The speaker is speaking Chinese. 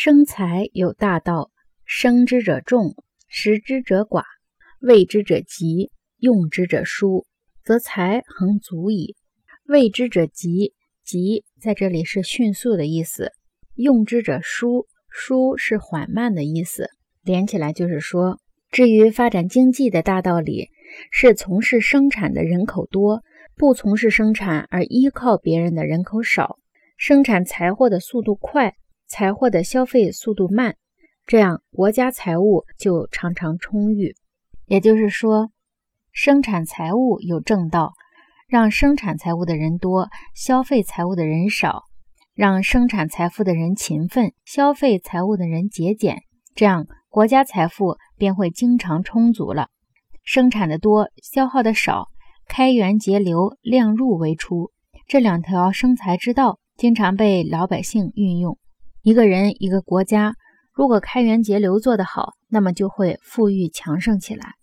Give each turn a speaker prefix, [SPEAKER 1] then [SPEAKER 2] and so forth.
[SPEAKER 1] 生财有大道，生之者众，食之者寡，为之者急，用之者疏，则财恒足矣。为之者急，急在这里是迅速的意思；用之者疏，疏是缓慢的意思。连起来就是说，至于发展经济的大道理，是从事生产的人口多，不从事生产而依靠别人的人口少，生产财货的速度快。财货的消费速度慢，这样国家财物就常常充裕。也就是说，生产财物有正道，让生产财物的人多，消费财物的人少；让生产财富的人勤奋，消费财物的人节俭，这样国家财富便会经常充足了。生产的多，消耗的少，开源节流，量入为出，这两条生财之道经常被老百姓运用。一个人、一个国家，如果开源节流做得好，那么就会富裕强盛起来。